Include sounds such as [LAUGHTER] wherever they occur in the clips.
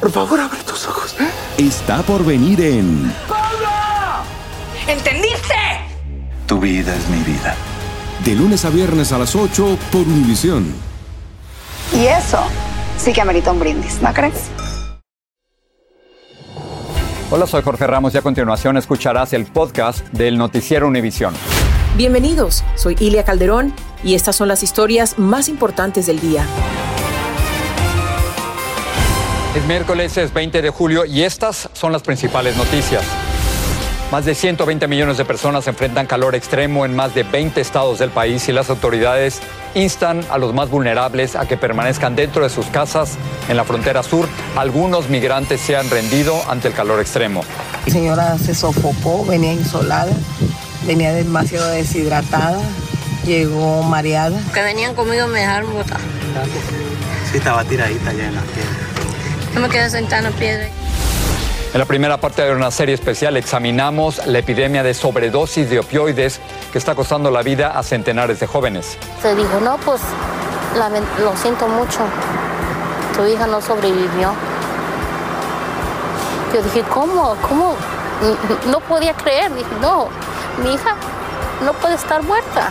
Por favor, abre tus ojos. está por venir en ¿Entendiste? Tu vida es mi vida. De lunes a viernes a las 8 por Univisión. Y eso sí que amerita un brindis, ¿no crees? Hola, soy Jorge Ramos y a continuación escucharás el podcast del Noticiero Univisión. Bienvenidos, soy Ilia Calderón y estas son las historias más importantes del día. Es miércoles, es 20 de julio y estas son las principales noticias. Más de 120 millones de personas enfrentan calor extremo en más de 20 estados del país y las autoridades instan a los más vulnerables a que permanezcan dentro de sus casas en la frontera sur. Algunos migrantes se han rendido ante el calor extremo. La señora se sofocó, venía insolada, venía demasiado deshidratada, llegó mareada. que venían conmigo me dejaron botar. Sí, estaba tiradita ya en la piedra. Yo me quedé sentada en piedra. En la primera parte de una serie especial examinamos la epidemia de sobredosis de opioides que está costando la vida a centenares de jóvenes. Se dijo, no, pues lo siento mucho. Tu hija no sobrevivió. Yo dije, ¿cómo? ¿Cómo? [LAUGHS] No podía creer. Dije, no, mi hija no puede estar muerta.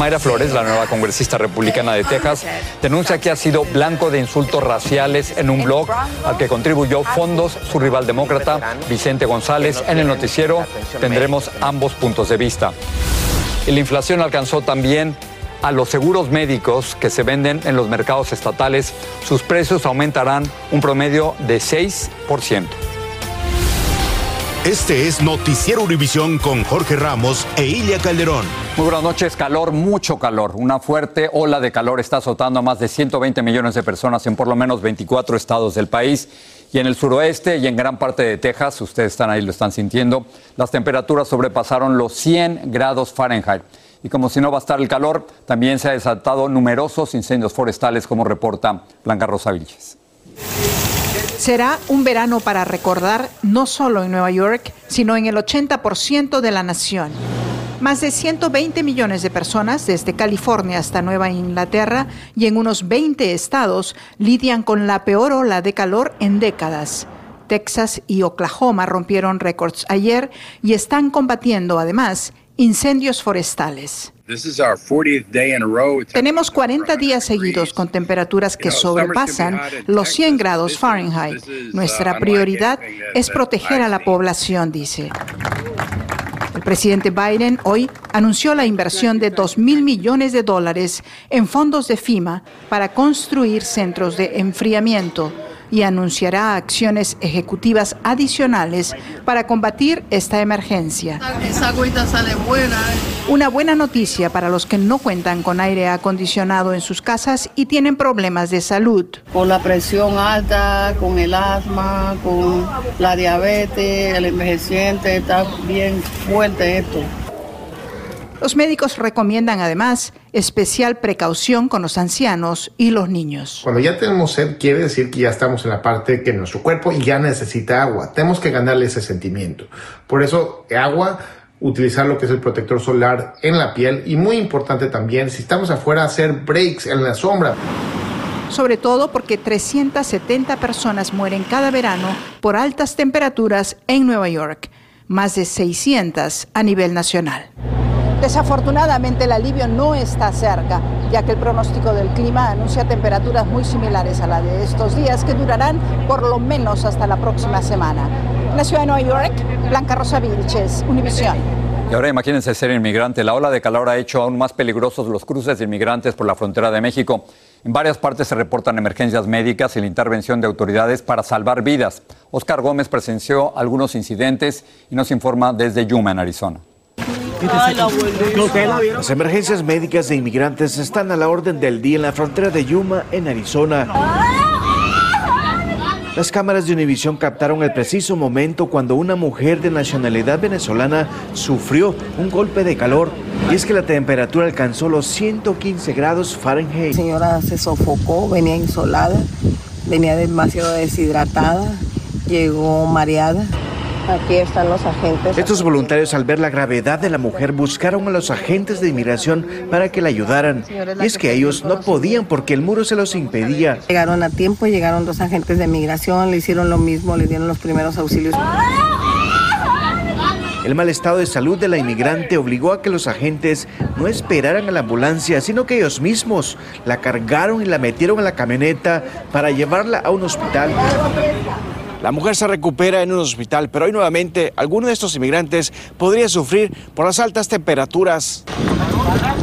Mayra Flores, la nueva congresista republicana de Texas, denuncia que ha sido blanco de insultos raciales en un blog al que contribuyó fondos su rival demócrata, Vicente González. En el noticiero tendremos ambos puntos de vista. Y la inflación alcanzó también a los seguros médicos que se venden en los mercados estatales. Sus precios aumentarán un promedio de 6%. Este es Noticiero Univisión con Jorge Ramos e Ilia Calderón. Muy buenas noches, calor, mucho calor. Una fuerte ola de calor está azotando a más de 120 millones de personas en por lo menos 24 estados del país. Y en el suroeste y en gran parte de Texas, ustedes están ahí, lo están sintiendo, las temperaturas sobrepasaron los 100 grados Fahrenheit. Y como si no bastara el calor, también se han desatado numerosos incendios forestales, como reporta Blanca Rosa Vilches. Será un verano para recordar no solo en Nueva York, sino en el 80% de la nación. Más de 120 millones de personas, desde California hasta Nueva Inglaterra y en unos 20 estados, lidian con la peor ola de calor en décadas. Texas y Oklahoma rompieron récords ayer y están combatiendo además incendios forestales. Tenemos 40 días seguidos con temperaturas que sobrepasan los 100 grados Fahrenheit. Nuestra prioridad es proteger a la población, dice. El presidente Biden hoy anunció la inversión de 2 mil millones de dólares en fondos de FIMA para construir centros de enfriamiento y anunciará acciones ejecutivas adicionales para combatir esta emergencia. Esa agüita sale buena. Una buena noticia para los que no cuentan con aire acondicionado en sus casas y tienen problemas de salud. Con la presión alta, con el asma, con la diabetes, el envejeciente, está bien fuerte esto. Los médicos recomiendan además especial precaución con los ancianos y los niños. Cuando ya tenemos sed, quiere decir que ya estamos en la parte que nuestro cuerpo ya necesita agua. Tenemos que ganarle ese sentimiento. Por eso, agua, utilizar lo que es el protector solar en la piel y muy importante también, si estamos afuera, hacer breaks en la sombra. Sobre todo porque 370 personas mueren cada verano por altas temperaturas en Nueva York, más de 600 a nivel nacional. Desafortunadamente el alivio no está cerca, ya que el pronóstico del clima anuncia temperaturas muy similares a la de estos días que durarán por lo menos hasta la próxima semana. En la ciudad de Nueva York, Blanca Rosa Vilches, Univisión. Y ahora imagínense ser inmigrante. La ola de calor ha hecho aún más peligrosos los cruces de inmigrantes por la frontera de México. En varias partes se reportan emergencias médicas y la intervención de autoridades para salvar vidas. Oscar Gómez presenció algunos incidentes y nos informa desde Yuma, en Arizona. Las emergencias médicas de inmigrantes están a la orden del día en la frontera de Yuma, en Arizona. Las cámaras de Univisión captaron el preciso momento cuando una mujer de nacionalidad venezolana sufrió un golpe de calor y es que la temperatura alcanzó los 115 grados Fahrenheit. La señora se sofocó, venía insolada, venía demasiado deshidratada, llegó mareada. Aquí están los agentes. Estos voluntarios al ver la gravedad de la mujer buscaron a los agentes de inmigración para que la ayudaran. Y es que ellos no podían porque el muro se los impedía. Llegaron a tiempo, llegaron dos agentes de inmigración, le hicieron lo mismo, le dieron los primeros auxilios. El mal estado de salud de la inmigrante obligó a que los agentes no esperaran a la ambulancia, sino que ellos mismos la cargaron y la metieron en la camioneta para llevarla a un hospital. La mujer se recupera en un hospital, pero hoy nuevamente alguno de estos inmigrantes podría sufrir por las altas temperaturas.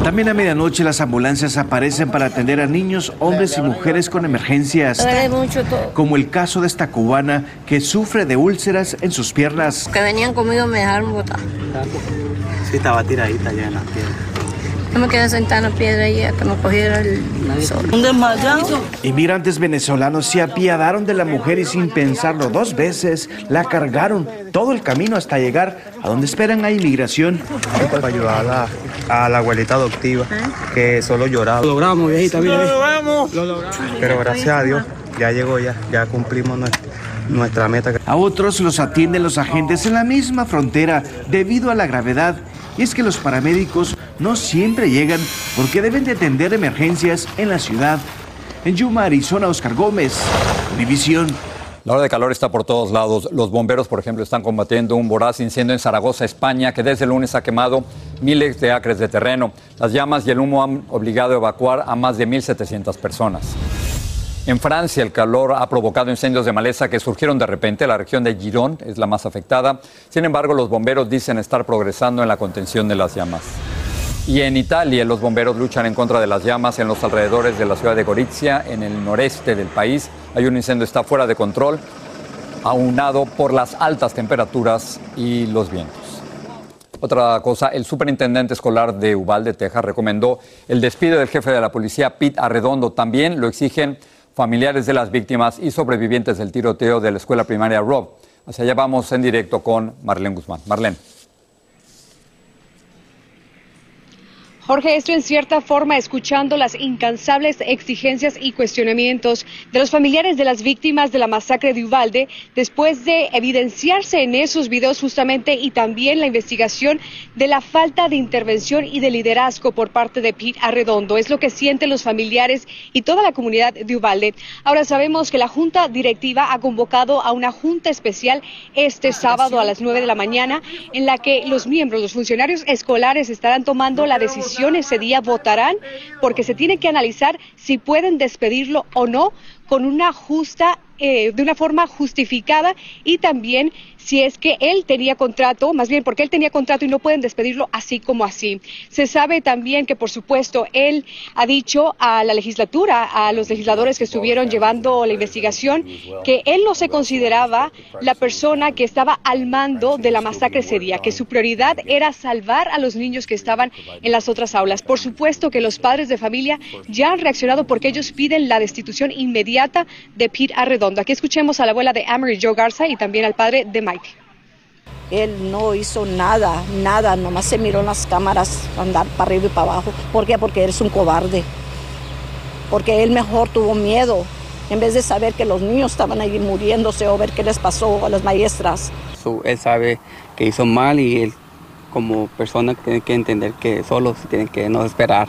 También a medianoche las ambulancias aparecen para atender a niños, hombres y mujeres con emergencias, como el caso de esta cubana que sufre de úlceras en sus piernas. Que venían conmigo me dejaron botar. Sí, estaba tiradita ya en las piernas. Yo me quedé sentada en la piedra y que me cogiera el sol. Un desmayado. Inmigrantes venezolanos se apiadaron de la mujer y sin pensarlo dos veces la cargaron todo el camino hasta llegar a donde esperan a inmigración. Para ayudar a la, a la abuelita adoptiva que solo lloraba. Lo logramos, viejita, mira. Lo logramos. Pero gracias a Dios ya llegó ya, ya cumplimos nuestra, nuestra meta. A otros los atienden los agentes en la misma frontera debido a la gravedad. Y es que los paramédicos no siempre llegan porque deben de atender emergencias en la ciudad. En Yuma, Arizona, Oscar Gómez, División. La hora de calor está por todos lados. Los bomberos, por ejemplo, están combatiendo un voraz incendio en Zaragoza, España, que desde el lunes ha quemado miles de acres de terreno. Las llamas y el humo han obligado a evacuar a más de 1.700 personas. En Francia, el calor ha provocado incendios de maleza que surgieron de repente. La región de Giron es la más afectada. Sin embargo, los bomberos dicen estar progresando en la contención de las llamas. Y en Italia, los bomberos luchan en contra de las llamas en los alrededores de la ciudad de Gorizia, en el noreste del país. Hay un incendio está fuera de control, aunado por las altas temperaturas y los vientos. Otra cosa, el superintendente escolar de Uvalde, Texas, recomendó el despido del jefe de la policía, Pete Arredondo. También lo exigen familiares de las víctimas y sobrevivientes del tiroteo de la escuela primaria Rob. Hacia allá vamos en directo con Marlene Guzmán. Marlene. Jorge, esto en cierta forma escuchando las incansables exigencias y cuestionamientos de los familiares de las víctimas de la masacre de Uvalde después de evidenciarse en esos videos justamente y también la investigación de la falta de intervención y de liderazgo por parte de Pete Arredondo. Es lo que sienten los familiares y toda la comunidad de Uvalde. Ahora sabemos que la Junta Directiva ha convocado a una junta especial este sábado a las 9 de la mañana en la que los miembros, los funcionarios escolares estarán tomando la decisión ese día votarán porque se tiene que analizar si pueden despedirlo o no con una justa, eh, de una forma justificada y también si es que él tenía contrato, más bien porque él tenía contrato y no pueden despedirlo así como así. Se sabe también que, por supuesto, él ha dicho a la legislatura, a los legisladores que estuvieron llevando la investigación, que él no se consideraba la persona que estaba al mando de la masacre ese día, que su prioridad era salvar a los niños que estaban en las otras aulas. Por supuesto que los padres de familia ya han reaccionado porque ellos piden la destitución inmediata de Pete Arredondo. Aquí escuchemos a la abuela de Amory Joe Garza y también al padre de Mike. Él no hizo nada, nada, nomás se miró en las cámaras andar para arriba y para abajo. ¿Por qué? Porque él es un cobarde. Porque él mejor tuvo miedo en vez de saber que los niños estaban ahí muriéndose o ver qué les pasó a las maestras. él sabe que hizo mal y él como persona tiene que entender que solo se tiene que no esperar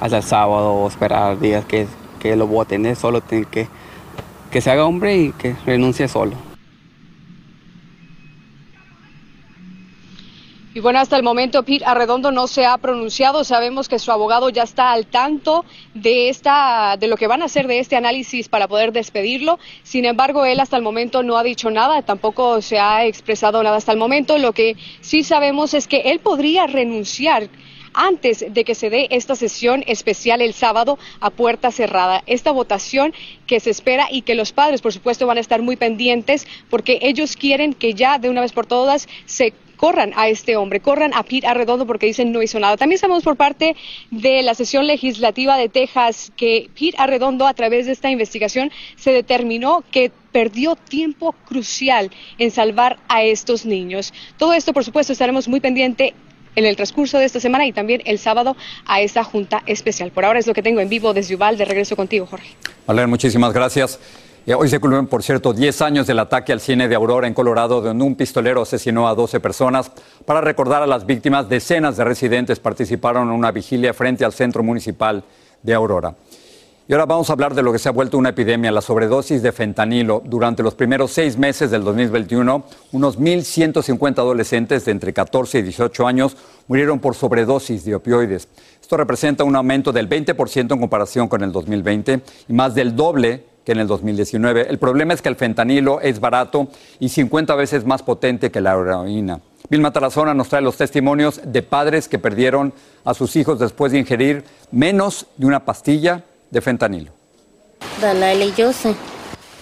hasta el sábado o esperar días que, que lo voten. Él solo tiene que que se haga hombre y que renuncie solo. Y bueno, hasta el momento Pete Arredondo no se ha pronunciado. Sabemos que su abogado ya está al tanto de esta, de lo que van a hacer de este análisis para poder despedirlo. Sin embargo, él hasta el momento no ha dicho nada, tampoco se ha expresado nada hasta el momento. Lo que sí sabemos es que él podría renunciar antes de que se dé esta sesión especial el sábado a puerta cerrada. Esta votación que se espera y que los padres, por supuesto, van a estar muy pendientes porque ellos quieren que ya de una vez por todas se corran a este hombre, corran a Pete Arredondo porque dicen no hizo nada. También sabemos por parte de la sesión legislativa de Texas que Pete Arredondo a través de esta investigación se determinó que perdió tiempo crucial en salvar a estos niños. Todo esto, por supuesto, estaremos muy pendiente en el transcurso de esta semana y también el sábado a esta junta especial. Por ahora es lo que tengo en vivo desde Uval. De regreso contigo, Jorge. Vale, muchísimas gracias. Eh, hoy se cumplen, por cierto, 10 años del ataque al cine de Aurora en Colorado, donde un pistolero asesinó a 12 personas. Para recordar a las víctimas, decenas de residentes participaron en una vigilia frente al centro municipal de Aurora. Y ahora vamos a hablar de lo que se ha vuelto una epidemia, la sobredosis de fentanilo. Durante los primeros seis meses del 2021, unos 1.150 adolescentes de entre 14 y 18 años murieron por sobredosis de opioides. Esto representa un aumento del 20% en comparación con el 2020 y más del doble que en el 2019. El problema es que el fentanilo es barato y 50 veces más potente que la heroína. Vilma Tarazona nos trae los testimonios de padres que perdieron a sus hijos después de ingerir menos de una pastilla de fentanilo. Dalai y sé.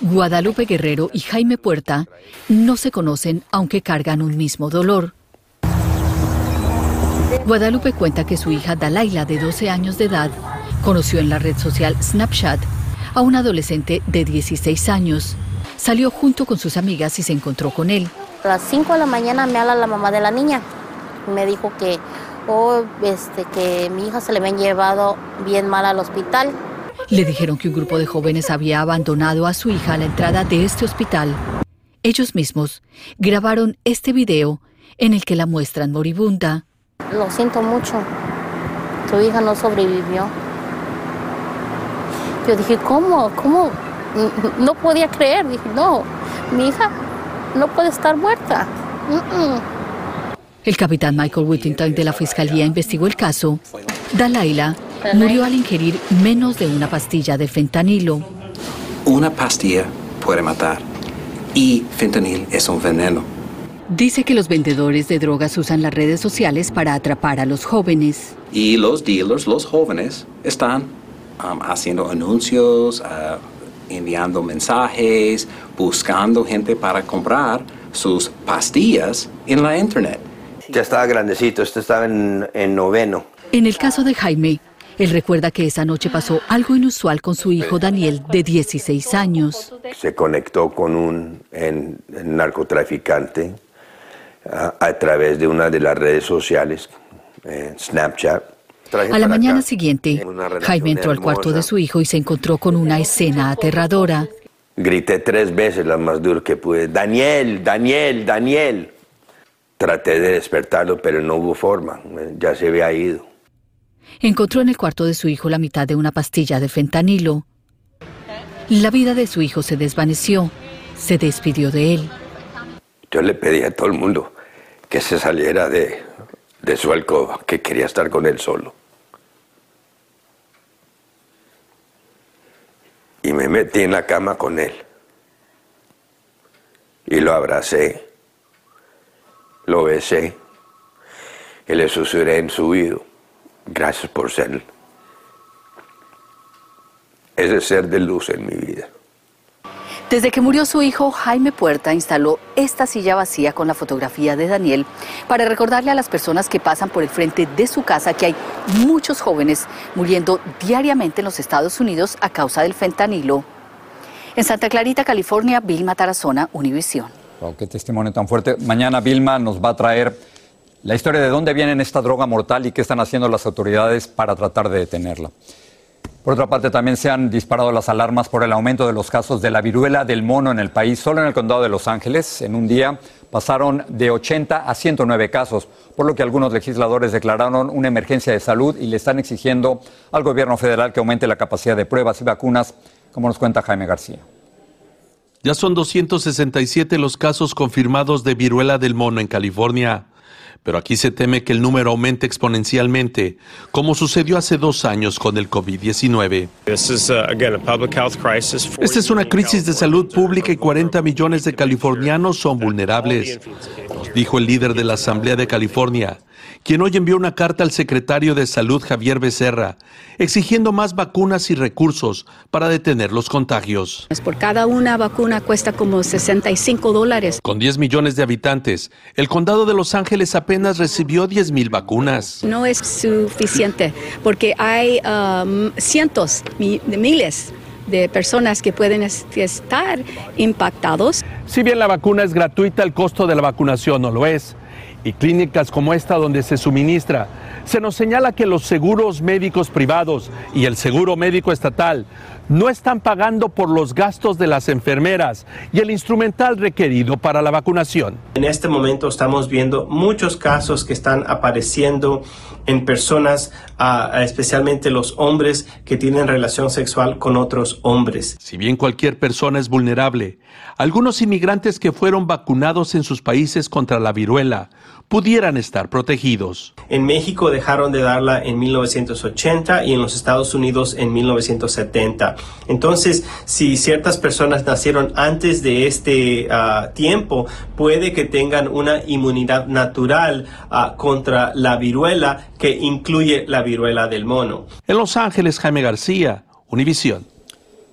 Guadalupe Guerrero y Jaime Puerta no se conocen aunque cargan un mismo dolor. Guadalupe cuenta que su hija Dalaila, de 12 años de edad, conoció en la red social Snapchat a un adolescente de 16 años. Salió junto con sus amigas y se encontró con él. A las 5 de la mañana me habla la mamá de la niña. Me dijo que, oh, este, que mi hija se le habían llevado bien mal al hospital le dijeron que un grupo de jóvenes había abandonado a su hija a la entrada de este hospital. Ellos mismos grabaron este video en el que la muestran moribunda. Lo siento mucho. Tu hija no sobrevivió. Yo dije, ¿cómo? ¿Cómo? No podía creer. Dije, no, mi hija no puede estar muerta. El capitán Michael Whittington de la Fiscalía investigó el caso. Dalaila murió al ingerir menos de una pastilla de fentanilo. Una pastilla puede matar y fentanil es un veneno. Dice que los vendedores de drogas usan las redes sociales para atrapar a los jóvenes. Y los dealers, los jóvenes, están um, haciendo anuncios, uh, enviando mensajes, buscando gente para comprar sus pastillas en la internet. Ya estaba grandecito, este estaba en, en noveno. En el caso de Jaime, él recuerda que esa noche pasó algo inusual con su hijo Daniel, de 16 años. Se conectó con un narcotraficante a, través de una de las redes sociales, eh, Snapchat. a la mañana siguiente, Jaime entró al cuarto de su hijo y se encontró con una escena aterradora. Grité tres veces, la más duro que pude. Daniel, Daniel, Daniel. Traté de despertarlo, pero no hubo forma. Ya se había ido encontró en el cuarto de su hijo la mitad de una pastilla de fentanilo. La vida de su hijo se desvaneció, se despidió de él. Yo le pedí a todo el mundo que se saliera de, de su alcoba, que quería estar con él solo. Y me metí en la cama con él. Y lo abracé, lo besé y le susurré en su oído. Gracias por ser ese ser de luz en mi vida. Desde que murió su hijo, Jaime Puerta instaló esta silla vacía con la fotografía de Daniel para recordarle a las personas que pasan por el frente de su casa que hay muchos jóvenes muriendo diariamente en los Estados Unidos a causa del fentanilo. En Santa Clarita, California, Vilma Tarazona, Univisión. qué testimonio tan fuerte. Mañana Vilma nos va a traer la historia de dónde viene esta droga mortal y qué están haciendo las autoridades para tratar de detenerla. Por otra parte, también se han disparado las alarmas por el aumento de los casos de la viruela del mono en el país. Solo en el condado de Los Ángeles, en un día, pasaron de 80 a 109 casos, por lo que algunos legisladores declararon una emergencia de salud y le están exigiendo al gobierno federal que aumente la capacidad de pruebas y vacunas, como nos cuenta Jaime García. Ya son 267 los casos confirmados de viruela del mono en California pero aquí se teme que el número aumente exponencialmente, como sucedió hace dos años con el COVID-19. Uh, Esta es una crisis de salud pública y 40 millones de californianos son vulnerables, dijo el líder de la Asamblea de California, quien hoy envió una carta al secretario de Salud Javier Becerra, exigiendo más vacunas y recursos para detener los contagios. Por cada una vacuna cuesta como 65 dólares. Con 10 millones de habitantes, el condado de Los Ángeles apenas recibió 10 mil vacunas. No es suficiente porque hay um, cientos de miles de personas que pueden estar impactados. Si bien la vacuna es gratuita, el costo de la vacunación no lo es. Y clínicas como esta donde se suministra, se nos señala que los seguros médicos privados y el seguro médico estatal no están pagando por los gastos de las enfermeras y el instrumental requerido para la vacunación. En este momento estamos viendo muchos casos que están apareciendo en personas, uh, especialmente los hombres que tienen relación sexual con otros hombres. Si bien cualquier persona es vulnerable, algunos inmigrantes que fueron vacunados en sus países contra la viruela pudieran estar protegidos. En México dejaron de darla en 1980 y en los Estados Unidos en 1970. Entonces, si ciertas personas nacieron antes de este uh, tiempo, puede que tengan una inmunidad natural uh, contra la viruela que incluye la viruela del mono. En Los Ángeles, Jaime García, Univisión.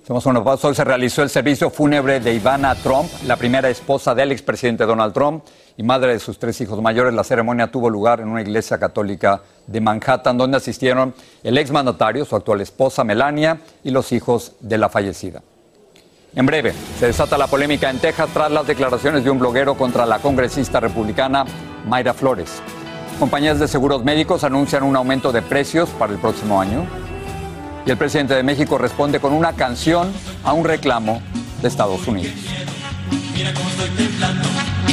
Hoy se realizó el servicio fúnebre de Ivana Trump, la primera esposa del expresidente Donald Trump y madre de sus tres hijos mayores. La ceremonia tuvo lugar en una iglesia católica de Manhattan, donde asistieron el exmandatario, su actual esposa Melania y los hijos de la fallecida. En breve, se desata la polémica en Texas tras las declaraciones de un bloguero contra la congresista republicana Mayra Flores. Compañías de seguros médicos anuncian un aumento de precios para el próximo año. Y el presidente de México responde con una canción a un reclamo de Estados Unidos. Y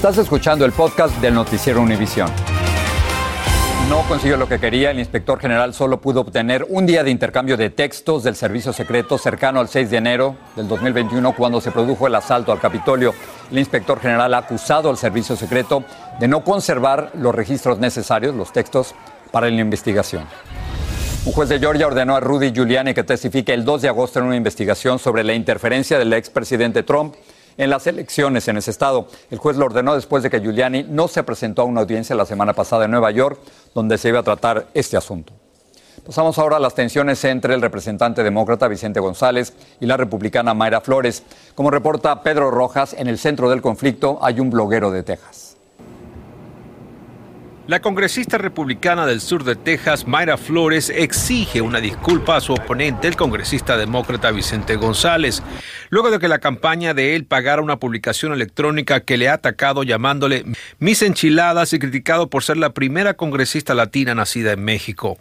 Estás escuchando el podcast del noticiero Univisión. No consiguió lo que quería, el inspector general solo pudo obtener un día de intercambio de textos del servicio secreto cercano al 6 de enero del 2021 cuando se produjo el asalto al Capitolio. El inspector general ha acusado al servicio secreto de no conservar los registros necesarios, los textos, para la investigación. Un juez de Georgia ordenó a Rudy Giuliani que testifique el 2 de agosto en una investigación sobre la interferencia del expresidente Trump en las elecciones en ese estado. El juez lo ordenó después de que Giuliani no se presentó a una audiencia la semana pasada en Nueva York, donde se iba a tratar este asunto. Pasamos ahora a las tensiones entre el representante demócrata Vicente González y la republicana Mayra Flores. Como reporta Pedro Rojas, en el centro del conflicto hay un bloguero de Texas. La congresista republicana del sur de Texas, Mayra Flores, exige una disculpa a su oponente, el congresista demócrata Vicente González, luego de que la campaña de él pagara una publicación electrónica que le ha atacado llamándole mis enchiladas y criticado por ser la primera congresista latina nacida en México.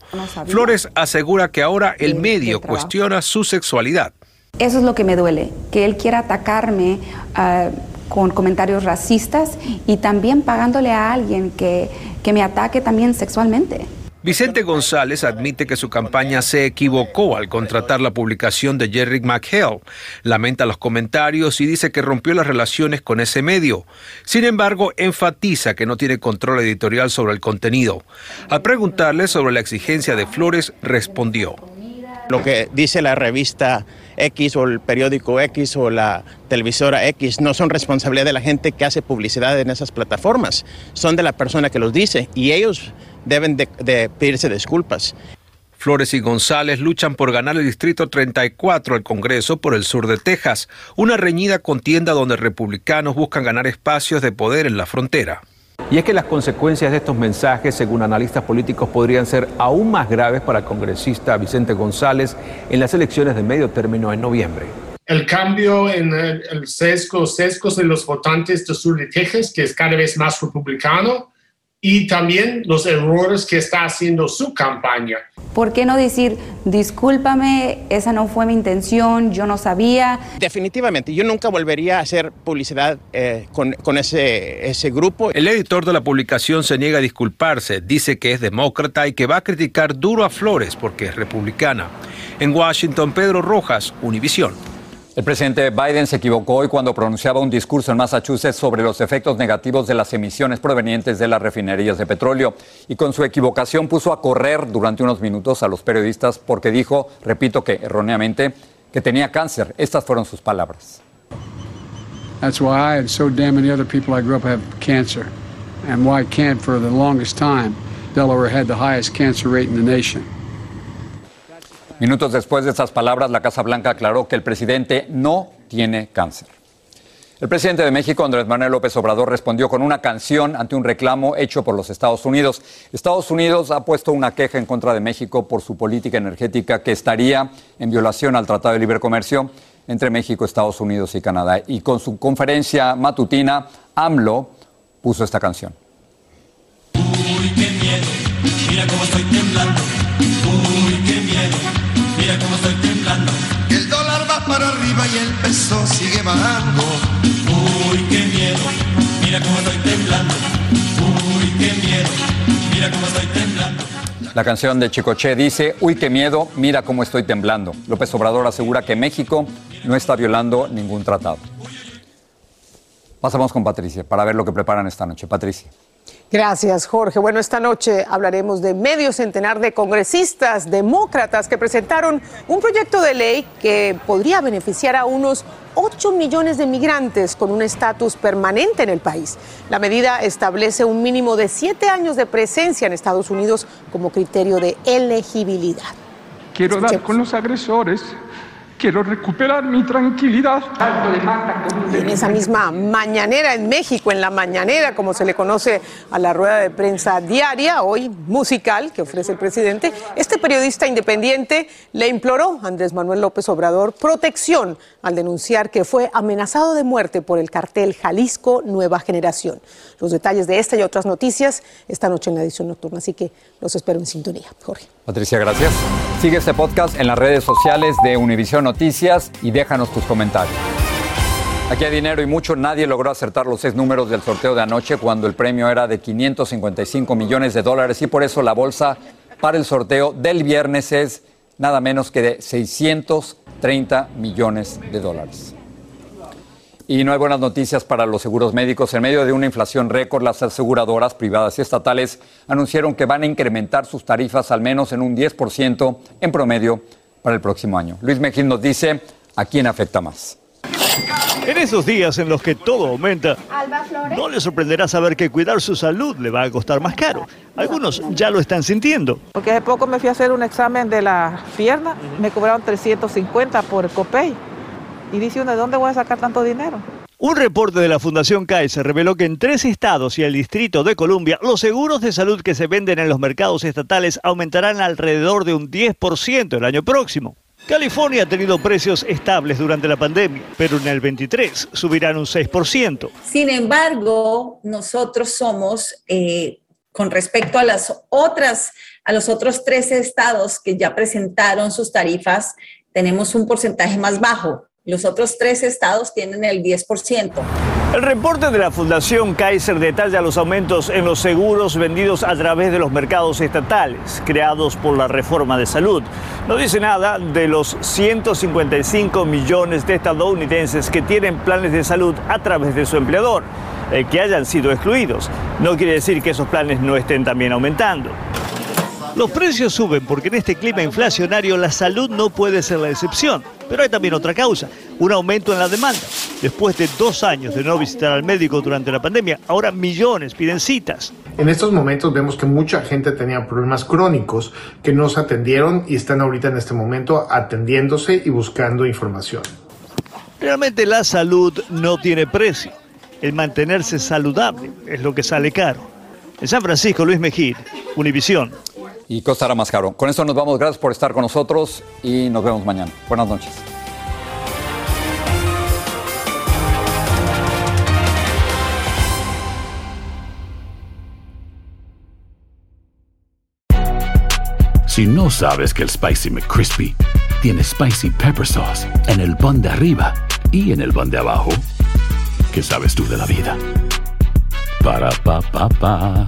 Flores asegura que ahora el medio cuestiona su sexualidad. Eso es lo que me duele, que él quiera atacarme. Uh, con comentarios racistas y también pagándole a alguien que, que me ataque también sexualmente. Vicente González admite que su campaña se equivocó al contratar la publicación de Jerry McHale. Lamenta los comentarios y dice que rompió las relaciones con ese medio. Sin embargo, enfatiza que no tiene control editorial sobre el contenido. Al preguntarle sobre la exigencia de Flores, respondió. Lo que dice la revista X o el periódico X o la televisora X no son responsabilidad de la gente que hace publicidad en esas plataformas, son de la persona que los dice y ellos deben de, pedirse disculpas. Flores y González luchan por ganar el Distrito 34 al Congreso por el sur de Texas, una reñida contienda donde republicanos buscan ganar espacios de poder en la frontera. Y es que las consecuencias de estos mensajes, según analistas políticos, podrían ser aún más graves para el congresista Vicente González en las elecciones de medio término en noviembre. El cambio en el, sesgo, sesgos de los votantes del sur de Texas, que es cada vez más republicano, y también los errores que está haciendo su campaña. ¿Por qué no decir, discúlpame, esa no fue mi intención, yo no sabía? Definitivamente, yo nunca volvería a hacer publicidad eh, con, con ese, ese grupo. El editor de la publicación se niega a disculparse, dice que es demócrata y que va a criticar duro a Flores porque es republicana. En Washington, Pedro Rojas, Univisión. El presidente Biden se equivocó hoy cuando pronunciaba un discurso en Massachusetts sobre los efectos negativos de las emisiones provenientes de las refinerías de petróleo y con su equivocación puso a correr durante unos minutos a los periodistas porque dijo, repito que erróneamente, que tenía cáncer. Estas fueron sus palabras. That's why I and so damn many other people I grew up have cancer and why can't for the longest time Delaware had the highest cancer rate in the nation. Minutos después de esas palabras, la Casa Blanca aclaró que el presidente no tiene cáncer. El presidente de México, Andrés Manuel López Obrador, respondió con una canción ante un reclamo hecho por los Estados Unidos. Estados Unidos ha puesto una queja en contra de México por su política energética que estaría en violación al Tratado de Libre Comercio entre México, Estados Unidos y Canadá. Y con su conferencia matutina, AMLO puso esta canción. Uy, qué miedo, mira cómo estoy temblando. Mira cómo estoy temblando. El dólar va para arriba y el peso sigue bajando. Uy, qué miedo, mira cómo estoy temblando. Uy, qué miedo, mira cómo estoy temblando. La canción de Chicoche dice, uy, qué miedo, mira cómo estoy temblando. López Obrador asegura que México no está violando ningún tratado. Pasamos con Patricia para ver lo que preparan esta noche. Patricia. Gracias, Jorge. Bueno, esta noche hablaremos de medio centenar de congresistas demócratas que presentaron un proyecto de ley que podría beneficiar a unos 8 millones de migrantes con un estatus permanente en el país. La medida establece un mínimo de 7 años de presencia en Estados Unidos como criterio de elegibilidad. Quiero dar con los agresores. Quiero recuperar mi tranquilidad. Y en esa misma mañanera en México, en la mañanera, como se le conoce a la rueda de prensa diaria, hoy musical, que ofrece el presidente, este periodista independiente le imploró a Andrés Manuel López Obrador protección al denunciar que fue amenazado de muerte por el cartel Jalisco Nueva Generación. Los detalles de esta y otras noticias esta noche en la edición nocturna, así que los espero en sintonía. Jorge. Patricia, gracias. Sigue este podcast en las redes sociales de Univision Noticias y déjanos tus comentarios. Aquí hay dinero y mucho. Nadie logró acertar los seis números del sorteo de anoche cuando el premio era de 555 millones de dólares y por eso la bolsa para el sorteo del viernes es nada menos que de 630 millones de dólares. Y no hay buenas noticias para los seguros médicos. En medio de una inflación récord, las aseguradoras privadas y estatales anunciaron que van a incrementar sus tarifas al menos en un 10% en promedio para el próximo año. Luis Mejil nos dice a quién afecta más. En esos días en los que todo aumenta, no le sorprenderá saber que cuidar su salud le va a costar más caro. Algunos ya lo están sintiendo. Porque hace poco me fui a hacer un examen de la pierna, me cobraron 350 por copay. Y dice uno, ¿de dónde voy a sacar tanto dinero? Un reporte de la Fundación Kaiser reveló que en tres estados y el Distrito de Columbia, los seguros de salud que se venden en los mercados estatales aumentarán alrededor de un 10% el año próximo. California ha tenido precios estables durante la pandemia, pero en el 23 subirán un 6%. Sin embargo, nosotros somos, eh, con respecto a las otras, a los otros 13 estados que ya presentaron sus tarifas, tenemos un porcentaje más bajo. Los otros tres estados tienen el 10%. El reporte de la Fundación Kaiser detalla los aumentos en los seguros vendidos a través de los mercados estatales, creados por la reforma de salud. No dice nada de los 155 millones de estadounidenses que tienen planes de salud a través de su empleador. El que hayan sido excluidos no quiere decir que esos planes no estén también aumentando. Los precios suben porque en este clima inflacionario la salud no puede ser la excepción. Pero hay también otra causa, un aumento en la demanda. Después de dos años de no visitar al médico durante la pandemia, ahora millones piden citas. En estos momentos vemos que mucha gente tenía problemas crónicos que no se atendieron y están ahorita en este momento atendiéndose y buscando información. Realmente la salud no tiene precio. El mantenerse saludable es lo que sale caro. En San Francisco, Luis Mejía, Univisión y costará más caro. Con esto nos vamos. Gracias por estar con nosotros y nos vemos mañana. Buenas noches. Si no sabes que el Spicy McCrispy tiene Spicy Pepper Sauce en el pan de arriba y en el pan de abajo, ¿qué sabes tú de la vida? Para, pa, pa, pa.